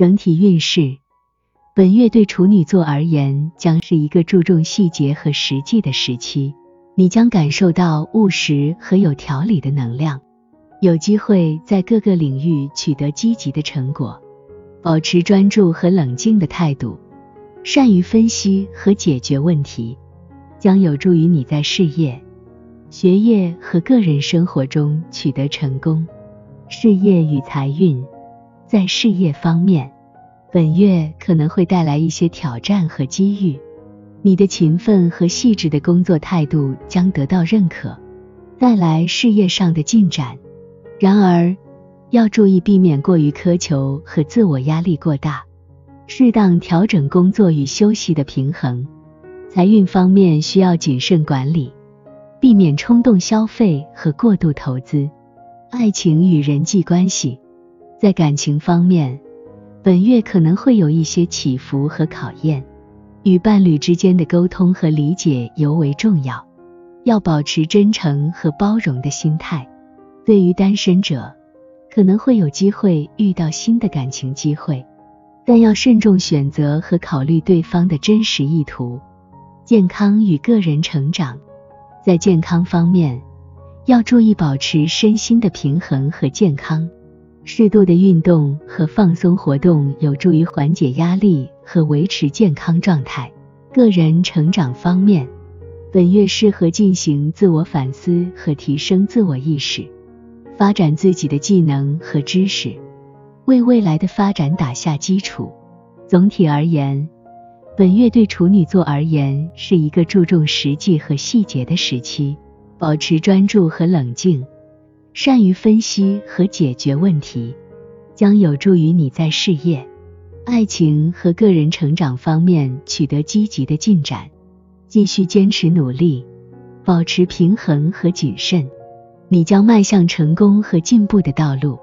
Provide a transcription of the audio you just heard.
整体运势，本月对处女座而言将是一个注重细节和实际的时期，你将感受到务实和有条理的能量，有机会在各个领域取得积极的成果。保持专注和冷静的态度，善于分析和解决问题，将有助于你在事业、学业和个人生活中取得成功。事业与财运，在事业方面，本月可能会带来一些挑战和机遇，你的勤奋和细致的工作态度将得到认可，带来事业上的进展。然而，要注意避免过于苛求和自我压力过大，适当调整工作与休息的平衡。财运方面需要谨慎管理，避免冲动消费和过度投资。爱情与人际关系，在感情方面，本月可能会有一些起伏和考验，与伴侣之间的沟通和理解尤为重要，要保持真诚和包容的心态。对于单身者，可能会有机会遇到新的感情机会，但要慎重选择和考虑对方的真实意图。健康与个人成长，在健康方面，要注意保持身心的平衡和健康。适度的运动和放松活动有助于缓解压力和维持健康状态。个人成长方面，本月适合进行自我反思和提升自我意识。发展自己的技能和知识，为未来的发展打下基础。总体而言，本月对处女座而言是一个注重实际和细节的时期。保持专注和冷静，善于分析和解决问题，将有助于你在事业、爱情和个人成长方面取得积极的进展。继续坚持努力，保持平衡和谨慎。你将迈向成功和进步的道路。